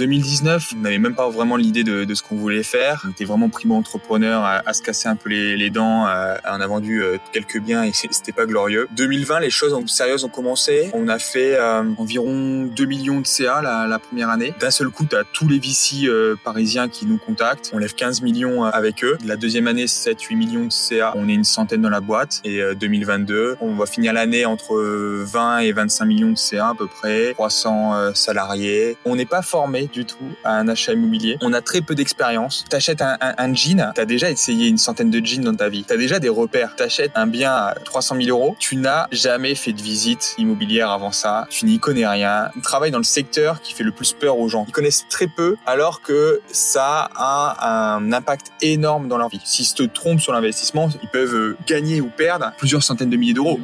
2019, on n'avait même pas vraiment l'idée de, de, ce qu'on voulait faire. On était vraiment primo-entrepreneur à, à, se casser un peu les, les dents. On a vendu euh, quelques biens et c'était pas glorieux. 2020, les choses sérieuses ont commencé. On a fait euh, environ 2 millions de CA la, la première année. D'un seul coup, à tous les VC euh, parisiens qui nous contactent. On lève 15 millions avec eux. La deuxième année, 7-8 millions de CA. On est une centaine dans la boîte. Et 2022, on va finir l'année entre 20 et 25 millions de CA à peu près. 300 salariés. On n'est pas formé du tout à un achat immobilier. On a très peu d'expérience. T'achètes un, un, jean, t'as déjà essayé une centaine de jeans dans ta vie. T'as déjà des repères. T'achètes un bien à 300 000 euros. Tu n'as jamais fait de visite immobilière avant ça. Tu n'y connais rien. Travaille dans le secteur qui fait le plus peur aux gens. Ils connaissent très peu alors que ça a un impact énorme dans leur vie. S'ils se trompent sur l'investissement, ils peuvent gagner ou perdre plusieurs centaines de milliers d'euros.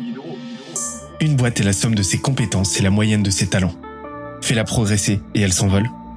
Une boîte est la somme de ses compétences et la moyenne de ses talents. Fais-la progresser et elle s'envole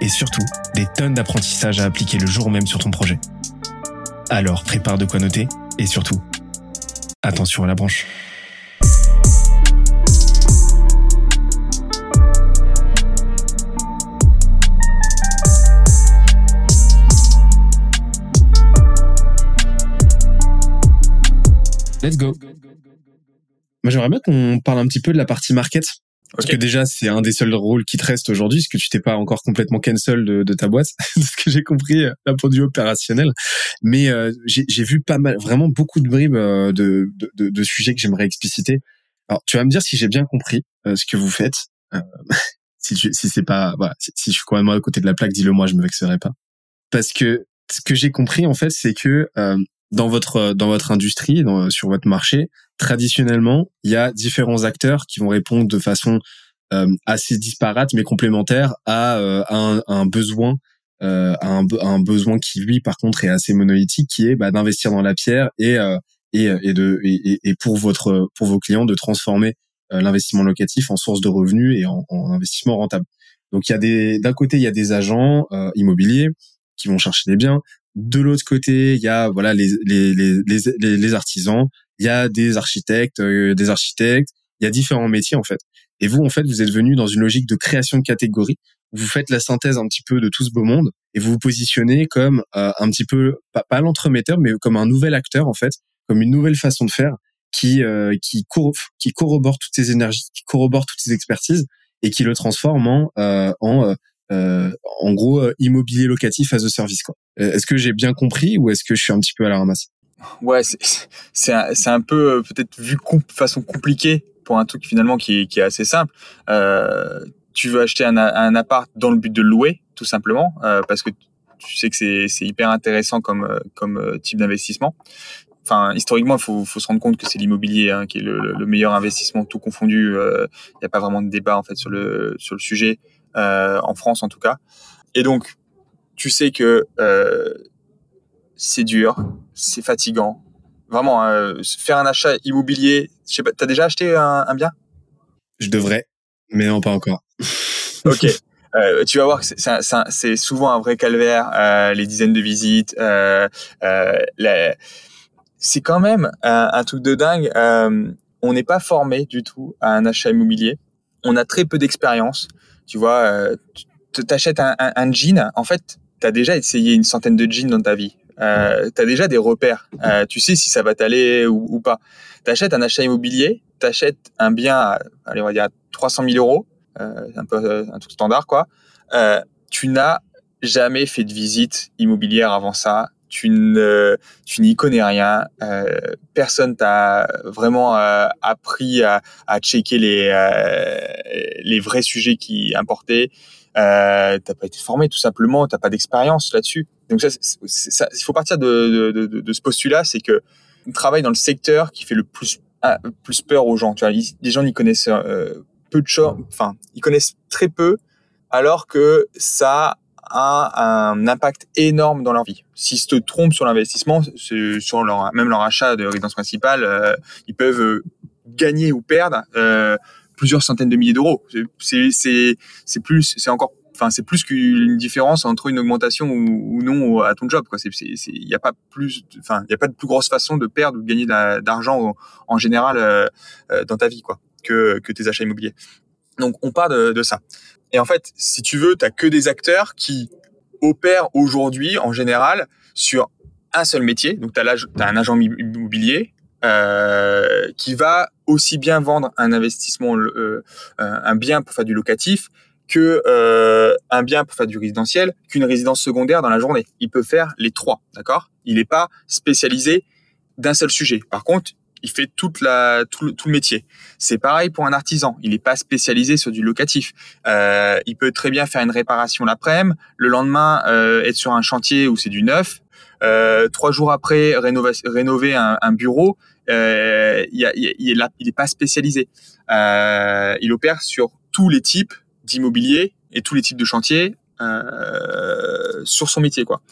et surtout des tonnes d'apprentissages à appliquer le jour même sur ton projet. Alors prépare de quoi noter et surtout, attention à la branche. Let's go. Moi, j'aimerais bien qu'on parle un petit peu de la partie market parce que déjà, c'est un des seuls rôles qui te reste aujourd'hui, parce que tu t'es pas encore complètement cancel de, de ta boîte, de ce que j'ai compris euh, d'un point de vue opérationnel. Mais euh, j'ai vu pas mal, vraiment beaucoup de bribes euh, de, de, de, sujets que j'aimerais expliciter. Alors, tu vas me dire si j'ai bien compris ce que vous faites. si tu, si c'est pas, voilà, si, je suis quand même à côté de la plaque, dis-le moi, je me vexerai pas. Parce que ce que j'ai compris en fait, c'est que dans votre dans votre industrie, dans, sur votre marché, traditionnellement, il y a différents acteurs qui vont répondre de façon euh, assez disparate mais complémentaire à, euh, un, un, besoin euh, un, un, besoin qui lui par contre est assez monolithique qui est bah, d'investir dans la pierre et et, et de et, et, pour votre pour vos clients de transformer l'investissement locatif en source de revenus et en, en investissement rentable. Donc il y a des d'un côté il y a des agents immobiliers qui vont chercher des biens, de l'autre côté, il y a voilà les les les les, les artisans, il y a des architectes, euh, des architectes, il y a différents métiers en fait. Et vous en fait, vous êtes venu dans une logique de création de catégories. Vous faites la synthèse un petit peu de tout ce beau monde et vous vous positionnez comme euh, un petit peu pas, pas l'entremetteur, mais comme un nouvel acteur en fait, comme une nouvelle façon de faire qui euh, qui, corrobore toutes ces énergies, qui corrobore toutes ces expertises et qui le transforme en en euh, en gros euh, immobilier locatif as a service quoi. Euh, est-ce que j'ai bien compris ou est-ce que je suis un petit peu à la ramasse? Ouais, c'est un, un peu peut-être vu de façon compliquée pour un truc finalement qui, qui est assez simple. Euh, tu veux acheter un, un, appart dans le but de louer, tout simplement, euh, parce que tu sais que c'est hyper intéressant comme, comme type d'investissement. Enfin, historiquement, il faut, faut, se rendre compte que c'est l'immobilier hein, qui est le, le, meilleur investissement, tout confondu. Il n'y a pas vraiment de débat en fait sur le sur le sujet. Euh, en France en tout cas. Et donc, tu sais que euh, c'est dur, c'est fatigant. Vraiment, euh, faire un achat immobilier, je sais pas, t'as déjà acheté un, un bien? Je devrais, mais non, pas encore. ok. Euh, tu vas voir que c'est souvent un vrai calvaire, euh, les dizaines de visites. C'est quand même un, un, truc de dingue. on n'est pas formé du tout à un achat immobilier. On a très peu d'expérience. Tu vois, tu t'achètes un, un, un, jean, en fait, tu as déjà essayé une centaine de jeans dans ta vie. Euh, tu as déjà des repères. Euh, tu sais si ça va t'aller ou, pas. Tu achètes un achat immobilier, tu achètes un bien à, allez, on va dire 300 000 euros, euh, un peu euh, un truc standard, quoi. Tu n'as jamais fait de visite immobilière avant ça tu n'y connais rien. Personne t'a vraiment appris à, à, checker les vrais sujets qui importaient. Euh, t'as pas été formé tout simplement, t'as pas d'expérience là-dessus. Donc ça, il faut partir de, de, de, de ce postulat, c'est que on travaille dans le secteur qui fait le plus ah, plus peur aux gens. Tu vois, les gens n'y connaissent euh, peu de choses, enfin, ils connaissent très peu, alors que ça a un impact énorme dans leur vie. S'ils se trompent sur l'investissement, sur leur, même leur achat de résidence principale, euh, ils peuvent euh, gagner ou perdre euh, plusieurs centaines de milliers d'euros. C'est c'est plus c'est encore enfin c'est plus qu'une différence entre une augmentation ou, non à ton job quoi c'est il y a pas plus enfin il y a pas de plus grosse façon de perdre ou de gagner d'argent en, général dans ta vie quoi que que tes achats immobiliers donc on part de, ça et en fait, si tu veux, tu que des acteurs qui opèrent aujourd'hui, en général, sur un seul métier. Donc, tu as, as, un agent immobilier euh, qui va aussi bien vendre un investissement, euh, un bien pour faire du locatif, que euh, un bien pour faire du résidentiel, qu'une résidence secondaire dans la journée. Il peut faire les trois, d'accord? Il n'est pas spécialisé d'un seul sujet. Par contre, il fait tout le, métier. C'est pareil pour un artisan, il n'est pas spécialisé sur du locatif. Euh, il peut très bien faire une réparation l'après-midi, le lendemain euh, être sur un chantier où c'est du neuf, euh, trois jours après rénover, un bureau. Euh, il, il, il, est il est pas spécialisé. Euh, il opère sur tous les types d'immobilier et tous les types de chantiers euh, sur son métier quoi.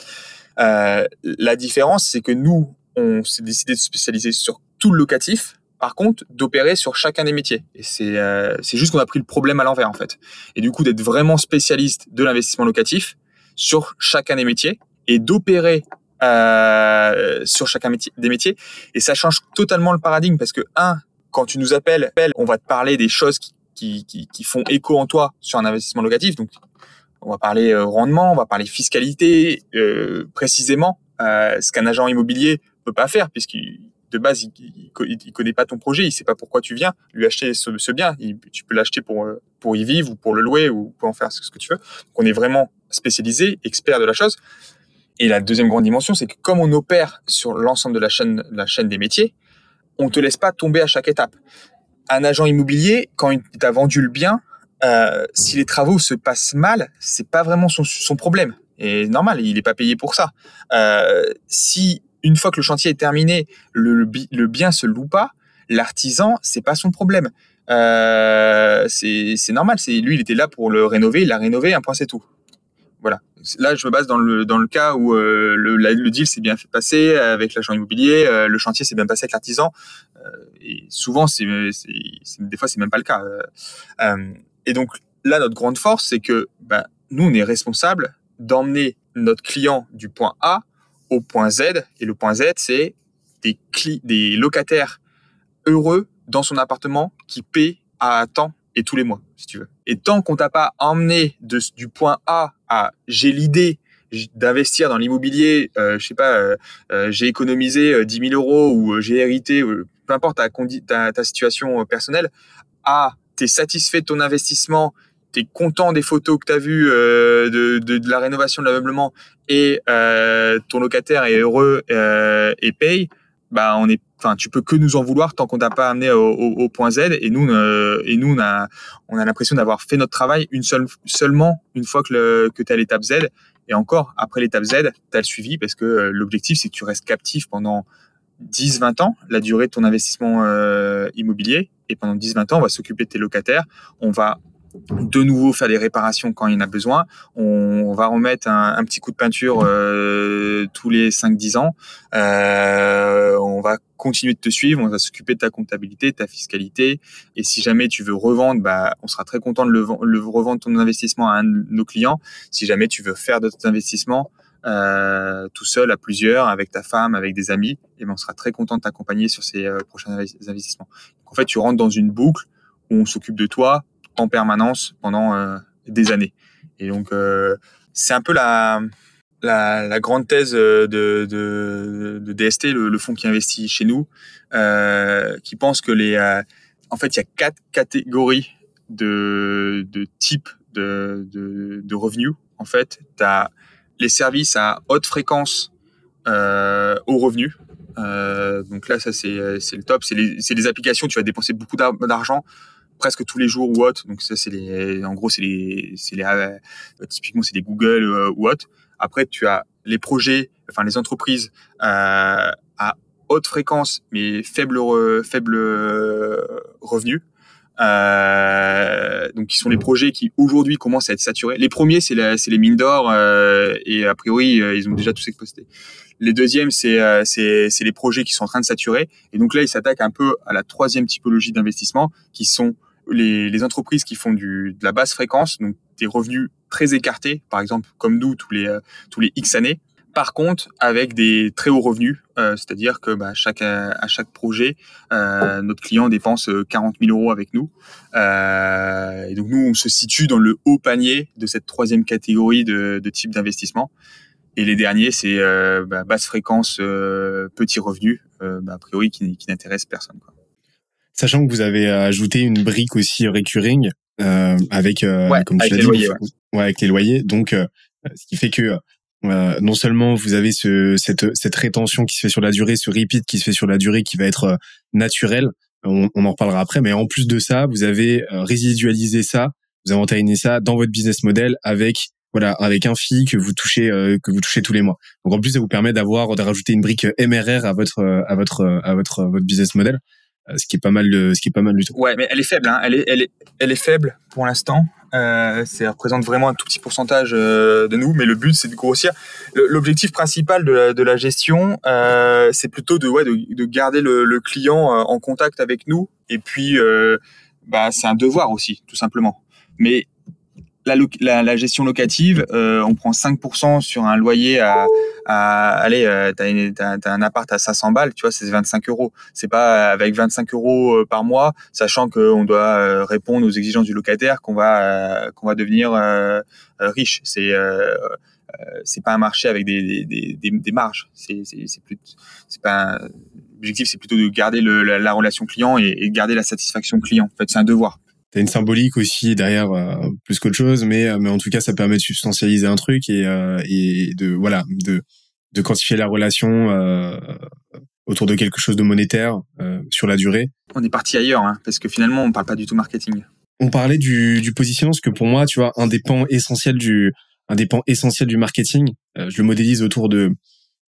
La différence, c'est que nous, on s'est décidé de se spécialiser sur tout le locatif, par contre, d'opérer sur chacun des métiers. Et c'est c'est juste qu'on a pris le problème à l'envers, en fait. Et du coup, d'être vraiment spécialiste de l'investissement locatif sur chacun des métiers et d'opérer euh, sur chacun des métiers. Et ça change totalement le paradigme parce que, un, quand tu nous appelles, on va te parler des choses qui, qui, qui, font écho en toi sur un investissement locatif. Donc, on va parler euh, rendement, on va parler fiscalité, euh, précisément, euh, ce qu'un agent immobilier peut pas faire puisqu'il de base, il, il, connaît pas ton projet, il sait pas pourquoi tu viens lui acheter ce, bien. tu peux l'acheter pour euh, pour y vivre ou pour le louer ou pour en faire ce que tu veux. Donc on est vraiment spécialisé, expert de la chose. Et la deuxième grande dimension, c'est que comme on opère sur l'ensemble de la chaîne, la chaîne des métiers, on te laisse pas tomber à chaque étape. Un agent immobilier, quand il t'a vendu le bien, euh, si les travaux se passent mal, c'est pas vraiment son, problème. Et normal, il est pas payé pour ça. Euh, si une fois que le chantier est terminé, le, le bien se loue pas, l'artisan, c'est pas son problème. Euh, c'est normal. Lui, il était là pour le rénover, il l'a rénové, un point c'est tout. Là, je me base dans le dans le cas où euh, le, deal s'est bien fait passer avec l'agent immobilier, euh, le chantier s'est bien passé avec l'artisan. Euh, et souvent, c'est des fois c'est même pas le cas. Et donc là, notre grande force, c'est que ben, nous, on est responsable d'emmener notre client du point A au point Z. Et le point Z, c'est des, locataires heureux dans son appartement qui paient à temps et tous les mois, si tu veux. Et tant qu'on t'a pas emmené du point A à j'ai l'idée d'investir dans l'immobilier, euh, je sais pas, euh, euh j'ai économisé 10 euh, 000 euros ou j'ai hérité, peu importe ta, situation personnelle, à t'es satisfait de ton investissement, tu es content des photos que tu as vues de, de, la rénovation de l'ameublement et ton locataire est heureux et paye, bah on est, enfin tu peux que nous en vouloir tant qu'on t'a pas amené au, au, au, point Z et nous euh, et nous on a on a l'impression d'avoir fait notre travail une seule seulement une fois que le, que tu l'étape Z et encore après l'étape Z tu as le suivi parce que euh, l'objectif c'est que tu restes captif pendant 10-20 ans, la durée de ton investissement euh, immobilier. Et pendant 10-20 ans, on va s'occuper de tes locataires. On va de nouveau faire des réparations quand il y en a besoin. On, va remettre un, petit coup de peinture euh, tous les 5-10 ans. Euh, on va continuer de te suivre, on va s'occuper de ta comptabilité, de ta fiscalité. Et si jamais tu veux revendre, bah, on sera très content de revendre ton investissement à un de nos clients. Si jamais tu veux faire d'autres investissements, euh, tout seul, à plusieurs, avec ta femme, avec des amis, et ben on sera très content de t'accompagner sur ces prochains investissements. En fait, tu rentres dans une boucle où on s'occupe de toi, en permanence pendant euh, des années. Et donc, euh, c'est un peu la, la, grande thèse de, de, de DST, le, fonds qui investit chez nous, euh, qui pense que les, euh, en fait, il y a quatre catégories de, de types de, de, revenus. En fait, tu as les services à haute fréquence euh, aux revenus. Euh, donc là, ça c'est le top. C'est les, les applications. Tu vas dépenser beaucoup d'argent presque tous les jours ou autre. Donc ça c'est les, en gros c'est les, c'est les, euh, typiquement c'est des Google euh, ou autre. Après tu as les projets, enfin les entreprises euh, à haute fréquence mais faible faible revenu. Donc, qui sont les projets qui aujourd'hui commencent à être saturés. Les premiers, c'est les mines d'or et a priori, ils ont déjà tous exposé. Les deuxièmes, c'est c'est les projets qui sont en train de saturer. Et donc là, ils s'attaquent un peu à la troisième typologie d'investissement, qui sont les, les, entreprises qui font du, de la basse fréquence, donc des revenus très écartés, par exemple comme nous tous les tous les X années, par contre, avec des très hauts revenus, euh, c'est-à-dire que bah, chaque, à chaque projet, euh, notre client dépense 40 euh, 000 euros avec nous. Euh, et donc nous, on se situe dans le haut panier de cette troisième catégorie de, de type d'investissement. Et les derniers, c'est euh, bah, basse fréquence, euh, petits revenus, bah, a priori qui, qui n'intéresse personne. Quoi. Sachant que vous avez ajouté une brique aussi recurring avec, comme tu avec les loyers. Ouais. avec les loyers. Donc, ce qui fait que euh, non seulement vous avez ce, cette, cette rétention qui se fait sur la durée, ce repeat qui se fait sur la durée qui va être euh, naturel, on, on, en reparlera après, mais en plus de ça, vous avez euh, résidualisé ça, vous avez entériné ça dans votre business model avec voilà avec un fee que vous touchez que vous touchez tous les mois. Donc en plus ça vous permet d'avoir de rajouter une brique MRR à votre à votre à votre votre business model, ce qui est pas mal ce qui est pas mal du tout. Ouais, mais elle est faible hein. Elle est elle est elle est faible pour l'instant. Euh, ça représente vraiment un tout petit pourcentage euh, de nous, mais le but c'est de grossir. L'objectif principal de la, de la gestion, euh, c'est plutôt de, ouais, de, de garder le, le, client euh, en contact avec nous, et puis euh, bah, c'est un devoir aussi, tout simplement. Mais la, la, la, gestion locative, euh, on prend 5% sur un loyer à, à allez, euh, t'as, as, un appart à 500 balles, tu vois, c'est 25 euros. C'est pas avec 25 euros euh, par mois, sachant qu'on doit euh, répondre aux exigences du locataire, qu'on va qu'on va devenir riche. C'est c'est pas un marché avec des, des, des, des marges. C'est c'est plus c'est pas l'objectif, c'est plutôt de garder le, la, la, relation client et, et garder la satisfaction client. En fait, c'est un devoir t'as une symbolique aussi derrière euh, plus qu'autre chose mais euh, mais en tout cas ça permet de substantialiser un truc et euh, et de voilà de de quantifier la relation autour de quelque chose de monétaire sur la durée. On est parti ailleurs hein, parce que finalement on parle pas du tout marketing. On parlait du du positionnement parce que pour moi tu vois un des pans essentiels du un des pans essentiels du marketing, je le modélise autour de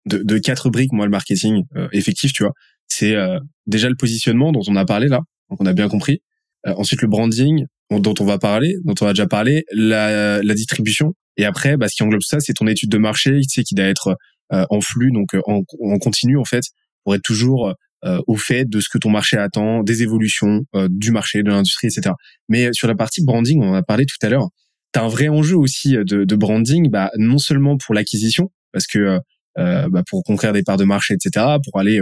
de, de quatre briques moi le marketing effectif tu vois c'est déjà le positionnement dont on a parlé là donc on a bien compris euh, ensuite, le branding dont on va parler, dont on a déjà parlé, la, la distribution. Et après, bah, ce qui englobe ça, c'est ton étude de marché, tu sais, qui doit être euh, en flux, donc euh, en, en, continu en fait, pour être toujours au fait de ce que ton marché attend, des évolutions du marché, de l'industrie, etc. Mais sur la partie branding, on en a parlé tout à l'heure. tu as un vrai enjeu aussi de, de branding, bah, non seulement pour l'acquisition, parce que bah, pour conquérir des parts de marché, etc., pour aller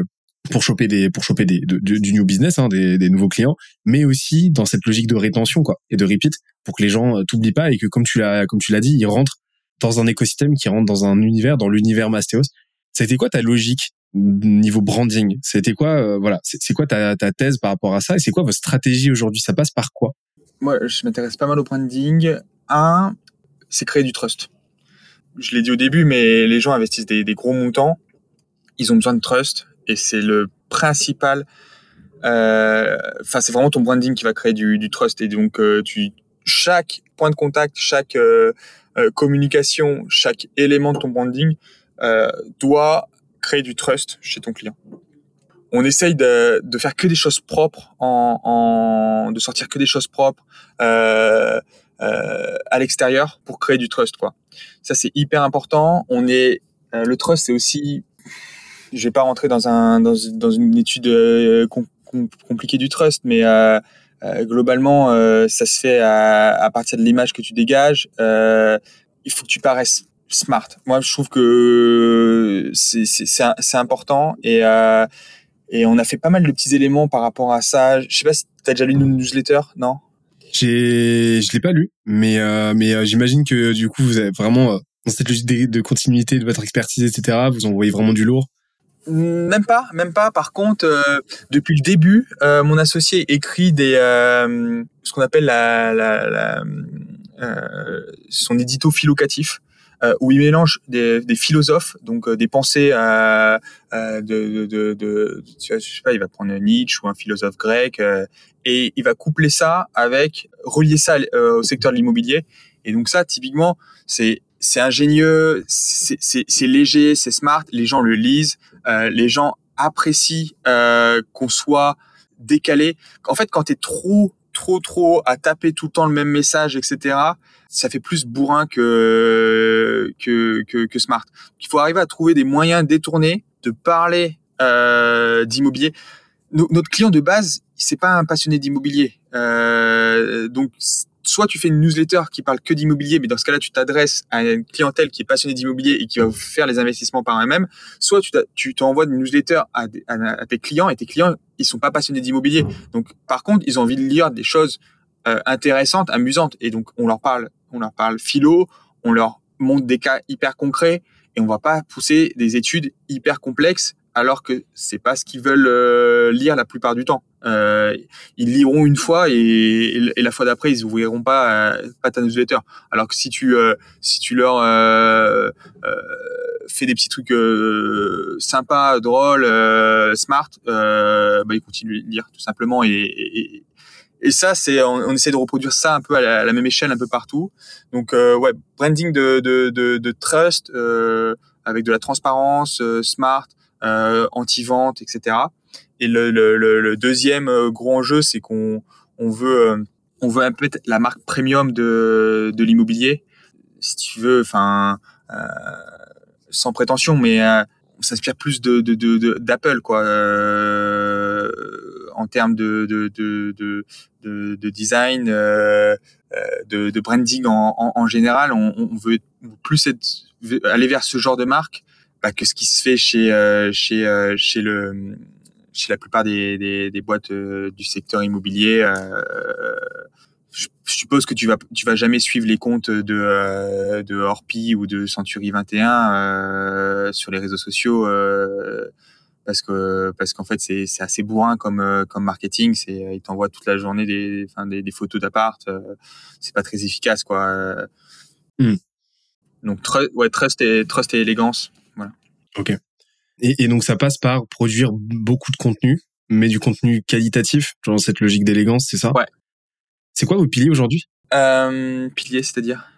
pour choper des pour choper des du new business hein, des, des, nouveaux clients mais aussi dans cette logique de rétention quoi et de repeat pour que les gens euh, t'oublient pas et que comme tu l'as comme tu l'as dit ils rentrent dans un écosystème qui rentre dans un univers dans l'univers Mastéos. C'était quoi ta logique niveau branding? C'était quoi euh, voilà c'est quoi ta, ta thèse par rapport à ça et c'est quoi votre stratégie aujourd'hui? Ça passe par quoi? Moi je m'intéresse pas mal au branding. Un c'est créer du trust. Je l'ai dit au début mais les gens investissent des, des gros montants. Ils ont besoin de trust et c'est le principal. Euh, enfin, c'est vraiment ton branding qui va créer du, trust et donc euh, chaque point de contact, chaque euh, communication, chaque élément de ton branding doit créer du trust chez ton client. On essaye de, faire que des choses propres, de sortir que des choses propres à l'extérieur pour créer du trust. Ça c'est hyper important. On est le trust, c'est aussi je vais pas rentrer dans un dans, une étude euh, compliquée du trust, mais euh, euh, globalement, ça se fait à, partir de l'image que tu dégages. il faut que tu paraisses smart. Moi, je trouve que c'est important et on a fait pas mal de petits éléments par rapport à ça. Je sais pas si tu as déjà lu une newsletter, non? J'ai, je l'ai pas lu, mais mais j'imagine que du coup vous avez vraiment dans cette logique de continuité de votre expertise, etc. Vous envoyez vraiment du lourd. Même pas, même pas. Par contre, euh, depuis le début, euh, mon associé écrit des euh, ce qu'on appelle la, la, la son édito philocatif. où il mélange des, des philosophes, donc des pensées de, de, de, de, je sais pas, il va prendre Nietzsche ou un philosophe grec, et il va coupler ça avec relier ça au secteur de l'immobilier. Et donc ça, typiquement, c'est c'est ingénieux, c'est léger, c'est smart, les gens le lisent, euh, les gens apprécient euh, qu'on soit décalé. En fait, quand tu es trop trop trop à taper tout le temps le même message, etc. Ça fait plus bourrin que que que, que smart. Il faut arriver à trouver des moyens détournés de parler euh, d'immobilier. notre client de base, c'est pas un passionné d'immobilier. Euh, donc soit tu fais une newsletter qui parle que d'immobilier, mais dans ce cas-là, tu t'adresses à une clientèle qui est passionnée d'immobilier et qui va faire les investissements par eux-mêmes, soit tu t'envoies une newsletter à, à, tes clients et tes clients, ils sont pas passionnés d'immobilier. Donc, par contre, ils ont envie de lire des choses euh, intéressantes, amusantes. Et donc, on leur parle, on leur parle philo, on leur montre des cas hyper concrets et on va pas pousser des études hyper complexes alors que c'est pas ce qu'ils veulent euh, lire la plupart du temps. Euh, ils liront une fois et, et la fois d'après ils ouvriront pas euh, pas ta newsletter. Alors que si tu euh, si tu leur fais des petits trucs sympas, drôles, smart, bah ils continuent de lire tout simplement et, et, et ça, c'est on, on, essaie de reproduire ça un peu à la, même échelle un peu partout. Donc ouais, branding de de, de, de trust avec de la transparence, smart, euh, anti-vente, etc. Et le, le, le, deuxième euh, gros enjeu, c'est qu'on on veut euh, on veut un peu la marque premium de, de l'immobilier, si tu veux, enfin euh, sans prétention, mais euh, on s'inspire plus de d'Apple de, quoi, euh, en termes de de, de, de, de design, euh, de, de branding en, en, en général. On, on, veut plus être, aller vers ce genre de marque bah, que ce qui se fait chez chez chez le chez la plupart des, des, des boîtes euh, du secteur immobilier. je suppose que tu vas tu vas jamais suivre les comptes de de Orpi ou de Century 21 sur les réseaux sociaux parce que parce qu'en fait c'est c'est assez bourrin comme comme marketing c'est ils t'envoient toute la journée des enfin des, des photos d'appart c'est pas très efficace quoi mm. donc ouais trust et trust et élégance Ok. Et, et, donc ça passe par produire beaucoup de contenu, mais du contenu qualitatif, genre cette logique d'élégance, c'est ça Ouais. C'est quoi vos piliers aujourd'hui euh, Piliers, c'est-à-dire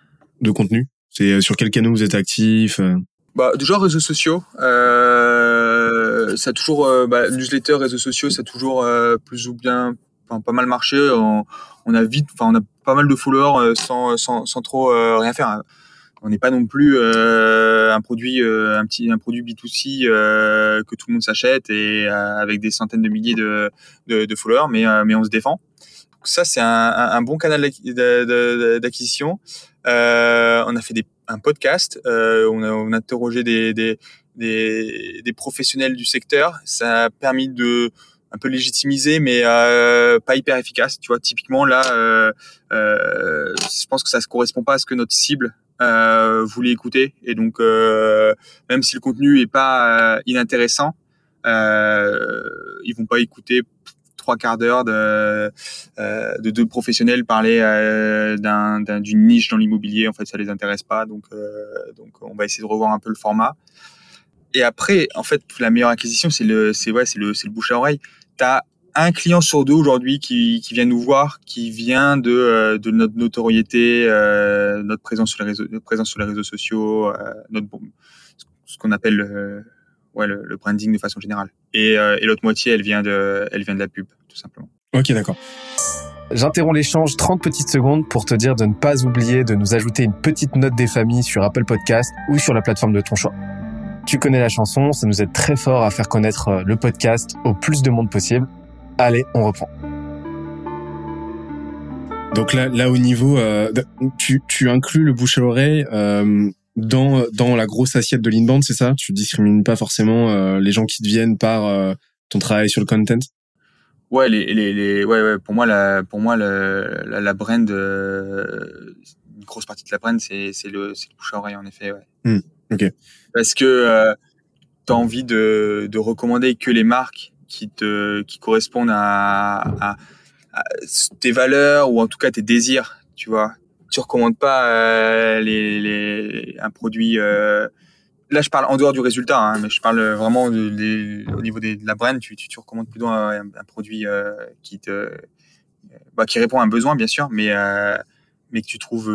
De contenu? C'est euh, sur quel canal vous êtes actif euh? Bah, genre réseaux sociaux. Euh, ça a toujours euh, bah, newsletter, réseaux sociaux, ça a toujours plus ou bien, enfin, pas mal marché. On, on, a vite, enfin on a pas mal de followers sans, sans, sans trop rien faire on n'est pas non plus un produit euh, un petit un produit B2C euh, que tout le monde s'achète et avec des centaines de milliers de, de, followers mais mais on se défend. Ça c'est un, bon canal d'acquisition. On a fait des, un podcast on a, on interrogé des, des, professionnels du secteur. Ça a permis de un peu légitimisé, mais euh, pas hyper efficace. Tu vois, typiquement là, euh, euh, je pense que ça ne correspond pas à ce que notre cible euh, voulait écouter. Et donc, euh, même si le contenu est pas euh, inintéressant, euh, ils vont pas écouter trois quarts d'heure de, euh, de deux professionnels parler euh, d'un, d'une niche dans l'immobilier. En fait, ça les intéresse pas. Donc, donc, on va essayer de revoir un peu le format. Et après, en fait, la meilleure acquisition, c'est le, c'est ouais, c'est le, c'est le bouche à oreille tu as un client sur deux aujourd'hui qui, qui vient nous voir, qui vient de, euh, de notre notoriété, euh, notre présence sur les réseaux, présence sur les réseaux sociaux, euh, notre ce qu'on appelle le, ouais, le, branding de façon générale. Et, et l'autre moitié, elle vient de, elle vient de la pub, tout simplement. Ok, d'accord. J'interromps l'échange 30 petites secondes pour te dire de ne pas oublier de nous ajouter une petite note des familles sur Apple Podcast ou sur la plateforme de ton choix. Tu connais la chanson, ça nous aide très fort à faire connaître euh, le podcast au plus de monde possible. Allez, on reprend. Donc là, là au niveau, euh, tu, tu inclus le bouche à oreille euh, dans dans la grosse assiette de l'inbound, c'est ça? Tu discrimines pas forcément euh, les gens qui te viennent par euh, ton travail sur le content? Ouais, les, les, les ouais, ouais, pour moi la pour moi la, la, la brand, une grosse partie de la brand, c'est c'est le c'est le bouche à oreille en effet. Ouais. Hmm. ok parce que euh, tu as envie de, de, recommander que les marques qui te qui correspondent à, à, tes valeurs ou en tout cas tes désirs, tu vois. Tu recommandes pas euh, les, les, un produit. Euh, là, je parle en dehors du résultat, hein, mais je parle vraiment au niveau de la brand. Tu, tu, recommandes plutôt un, produit euh, qui te bah, qui répond à un besoin, bien sûr, mais mais que tu trouves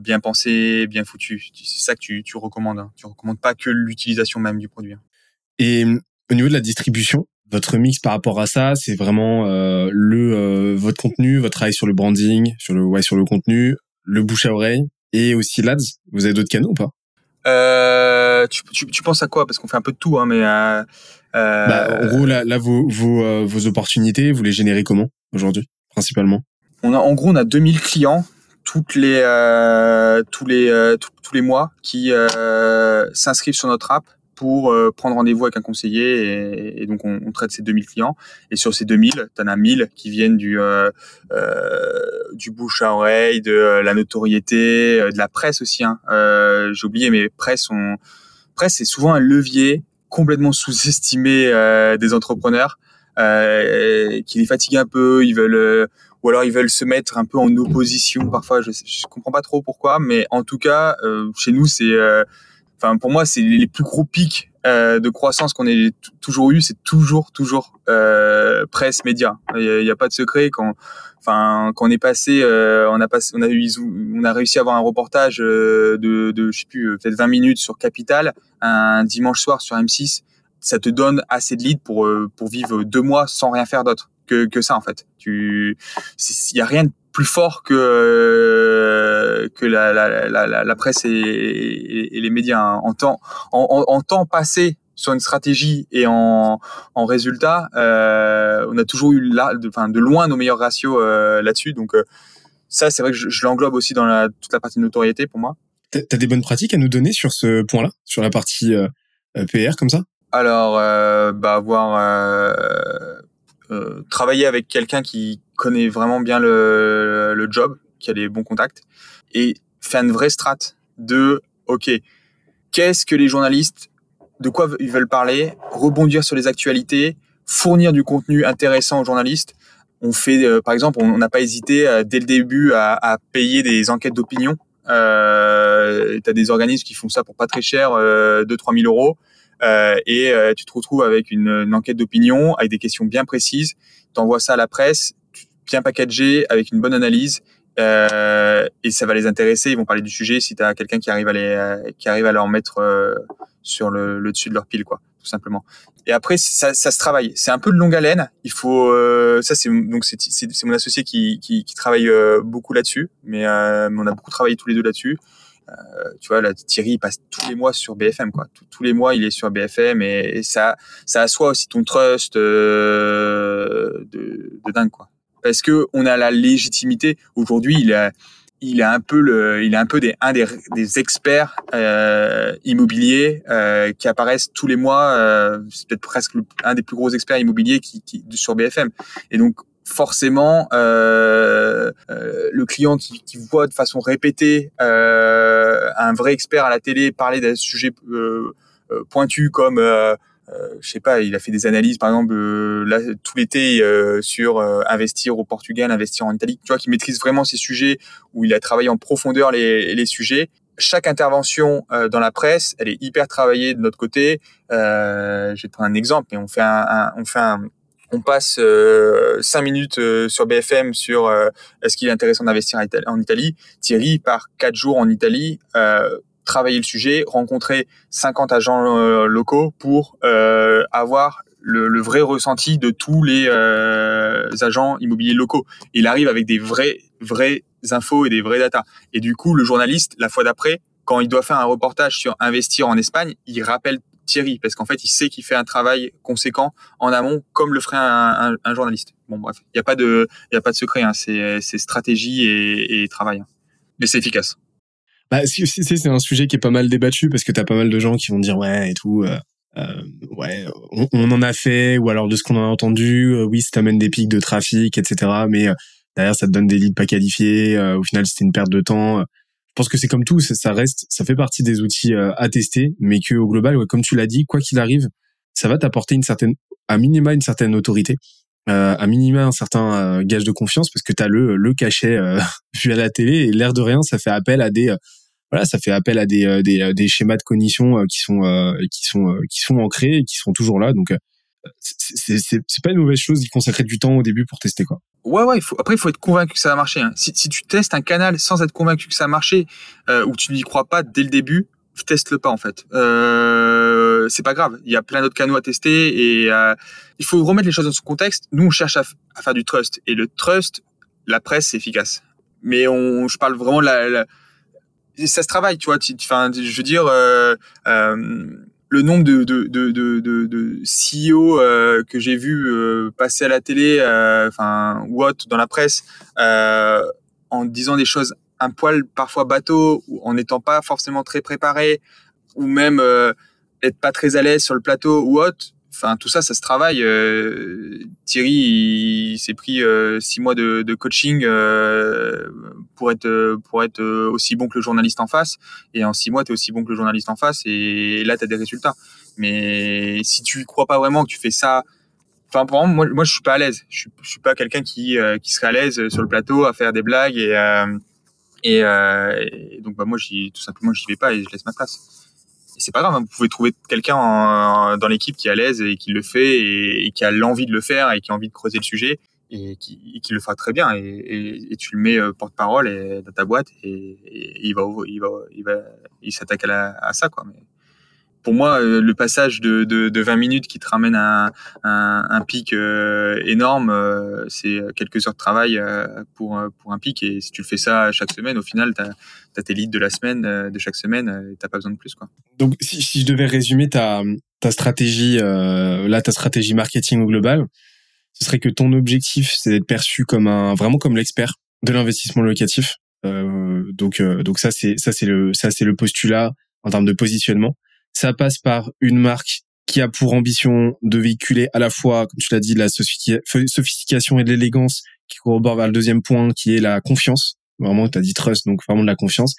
bien pensé, bien foutu. C'est ça que tu, tu recommandes. Hein. Tu recommandes pas que l'utilisation même du produit. Hein. Et au niveau de la distribution, votre mix par rapport à ça, c'est vraiment euh, le euh, votre contenu, votre travail sur le branding, sur le ouais sur le contenu, le bouche à oreille et aussi l'ads. Vous avez d'autres canaux ou pas? Euh, tu, tu, tu, penses à quoi? Parce qu'on fait un peu de tout, hein, mais euh, bah, en gros là, là vos vos, vos opportunités, vous les générez comment aujourd'hui principalement? On a en gros on a 2000 clients toutes les tous les tous les mois qui s'inscrivent sur notre app pour euh, prendre rendez-vous avec un conseiller et, donc on, traite ces 2000 clients et sur ces 2000 tu en as 1000 qui viennent du euh, euh, du bouche à oreille de la notoriété de la presse aussi hein. j'ai oublié mais presse on presse c'est souvent un levier complètement sous-estimé des entrepreneurs qui les fatigue un peu ils veulent ou alors ils veulent se mettre un peu en opposition parfois je, je comprends pas trop pourquoi mais en tout cas chez nous c'est enfin pour moi c'est les plus gros pics euh, de croissance qu'on ait toujours eu, c'est toujours toujours euh, presse média. Il n'y a, pas de secret quand enfin quand on est passé euh, on a passé on a eu on a réussi à avoir un reportage euh, de de je sais plus peut-être 20 minutes sur Capital un dimanche soir sur M6 ça te donne assez de leads pour euh, pour vivre deux mois sans rien faire d'autre que que ça en fait tu il y a rien de plus fort que euh, que la, la, la, la presse et, et, les médias hein. en temps en, en, temps passé sur une stratégie et en, en résultat, euh, on a toujours eu là, de, enfin, de loin nos meilleurs ratios euh, là-dessus. Donc euh, ça, c'est vrai que je, je l'englobe aussi dans la, toute la partie de notoriété pour moi. T'as as des bonnes pratiques à nous donner sur ce point-là, sur la partie PR comme ça? Alors, bah, avoir travailler avec quelqu'un qui connaît vraiment bien le, le job, qui a des bons contacts, et faire une vraie strat de, OK, qu'est-ce que les journalistes, de quoi ils veulent parler, rebondir sur les actualités, fournir du contenu intéressant aux journalistes. On fait, euh, par exemple, on n'a pas hésité euh, dès le début à, à, payer des enquêtes d'opinion. Euh, tu as des organismes qui font ça pour pas très cher, euh, 2-3 000 euros. Euh, et euh, tu te retrouves avec une, une enquête d'opinion, avec des questions bien précises. Tu envoies ça à la presse, bien packagé, avec une bonne analyse. Euh, et ça va les intéresser. Ils vont parler du sujet si tu as quelqu'un qui arrive à les euh, qui arrive à leur mettre euh, sur le, le, dessus de leur pile, quoi, tout simplement. Et après, ça, ça se travaille. C'est un peu de longue haleine. Il faut euh, ça, c'est donc c'est c'est mon associé qui qui, qui travaille beaucoup là-dessus, mais, mais on a beaucoup travaillé tous les deux là-dessus. Tu vois, là, Thierry il passe tous les mois sur BFM, quoi. Tous, les mois, il est sur BFM et, ça, ça assoit aussi ton trust de, de dingue, quoi parce que on a la légitimité. Aujourd'hui, il a, il un peu le, il a un peu des, un des, des experts euh, immobiliers euh, qui apparaissent tous les mois. Euh, c'est peut-être presque un des plus gros experts immobiliers qui, qui sur BFM. Et donc forcément, euh, euh, le client qui, qui, voit de façon répétée euh, un vrai expert à la télé parler d'un sujet euh, euh, pointu comme euh, je sais pas, il a fait des analyses, par exemple, euh, là, tout l'été euh, sur investir au Portugal, investir en Italie. Tu vois, qui maîtrise vraiment ces sujets où il a travaillé en profondeur les, les sujets. Chaque intervention dans la presse, elle est hyper travaillée de notre côté. je vais te prendre un exemple, mais on fait un, on fait un, on passe cinq minutes sur BFM sur est-ce qu'il est intéressant d'investir en Italie. Thierry part quatre jours en Italie travailler le sujet, rencontrer 50 agents euh, locaux pour euh, avoir le, le, vrai ressenti de tous les euh, agents immobiliers locaux. Il arrive avec des vrais, vrais infos et des vrais data. Et du coup, le journaliste, la fois d'après, quand il doit faire un reportage sur investir en Espagne, il rappelle Thierry parce qu'en fait, il sait qu'il fait un travail conséquent en amont, comme le ferait un, journaliste. Bon, bref, il n'y a pas de, a pas de secret. Hein. C'est stratégie et, travail. Hein. Mais c'est efficace. Bah, c'est un sujet qui est pas mal débattu parce que t'as pas mal de gens qui vont dire ouais et tout. Euh, euh ouais, on, en a fait ou alors de ce qu'on a entendu, euh, oui, ça t'amène des pics de trafic, etc. Mais derrière, ça te donne des leads pas qualifiés. au final, c'était une perte de temps. Je pense que c'est comme tout, ça, reste, ça fait partie des outils à tester, mais que au global, comme tu l'as dit, quoi qu'il arrive, ça va t'apporter une certaine, à minima, une certaine autorité. Euh, à minima un certain gage de confiance parce que tu as le, le cachet euh, vu à la télé et l'air de rien ça fait appel à des voilà, ça fait appel à des, euh, des, euh, des schémas de cognition euh, qui sont qui sont qui sont ancrés et qui sont toujours là. Donc c'est pas une mauvaise chose d'y consacrer du temps au début pour tester quoi. Ouais ouais, après il faut être convaincu que ça va marcher. Hein. Si, tu testes un canal sans être convaincu que ça a marché euh, ou tu n'y crois pas dès le début, teste-le pas en fait. Euh, c'est pas grave. Il y a plein d'autres canaux à tester et euh, il faut remettre les choses dans son contexte. Nous, on cherche à, faire du trust et le trust, la presse, c'est efficace. Mais on, je parle vraiment de la, ça se travaille, tu vois. Je veux dire. Euh, le nombre de, de, de, de, de CEO euh, que j'ai vu euh, passer à la télé, euh, enfin ou autre dans la presse, en disant des choses un poil parfois bateau, ou en n'étant pas forcément très préparé, ou même être pas très à l'aise sur le plateau ou autre, Enfin, tout ça, ça se travaille. Euh, Thierry, il, s'est pris euh, six mois de, coaching euh, pour être pour être aussi bon que le journaliste en face. Et en six mois, tu es aussi bon que le journaliste en face. Et, là, tu as des résultats. Mais si tu crois pas vraiment que tu fais ça, enfin, pour moi, moi, je suis pas à l'aise. Je suis, je suis pas quelqu'un qui qui serait à l'aise sur le plateau à faire des blagues et et, et donc bah moi, tout simplement, j'y vais pas et je laisse ma place c'est pas grave, hein. vous pouvez trouver quelqu'un dans l'équipe qui est à l'aise et qui le fait et, qui a l'envie de le faire et qui a envie de creuser le sujet et qui, le fera très bien et, tu le mets euh, porte-parole dans ta boîte et, il va il va il va il s'attaque à, ça quoi pour moi, euh, le passage de, de, de, 20 minutes qui te ramène à un, pic euh, énorme, euh, c'est quelques heures de travail pour, pour un pic. Et si tu fais ça chaque semaine, au final, tu as, tes leads de la semaine, de chaque semaine, et tu pas besoin de plus. Quoi. Donc, si, je devais résumer ta, ta stratégie, là, ta stratégie marketing au global, ce serait que ton objectif, c'est d'être perçu comme un, vraiment comme l'expert de l'investissement locatif. donc, donc ça, c'est le, le postulat en termes de positionnement. Ça passe par une marque qui a pour ambition de véhiculer à la fois, comme tu l'as dit, la sophistication et de l'élégance, qui corrobore vers le deuxième point, qui est la confiance. Vraiment, tu as dit trust, donc vraiment de la confiance.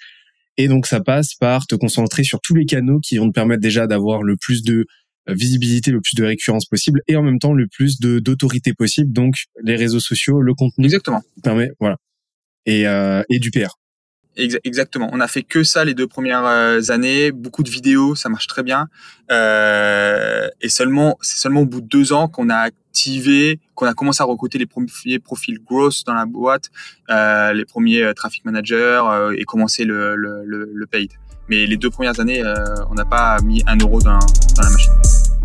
Et donc, ça passe par te concentrer sur tous les canaux qui vont te permettre déjà d'avoir le plus de euh, visibilité, le plus de récurrence possible, et en même temps le plus de d'autorité possible. Donc, les réseaux sociaux, le contenu. Exactement. Permet, voilà. Et, euh, et du PR. Exactement. On a fait que ça les deux premières euh, années, beaucoup de vidéos, ça marche très bien. Euh, et seulement, c'est seulement au bout de deux ans qu'on a activé, qu'on a commencé à recruter les premiers profils growth dans la boîte, euh, les premiers euh, traffic managers euh, et commencer le, le, le, le, paid. Mais les deux premières années, on n'a pas mis un euro dans, dans la machine.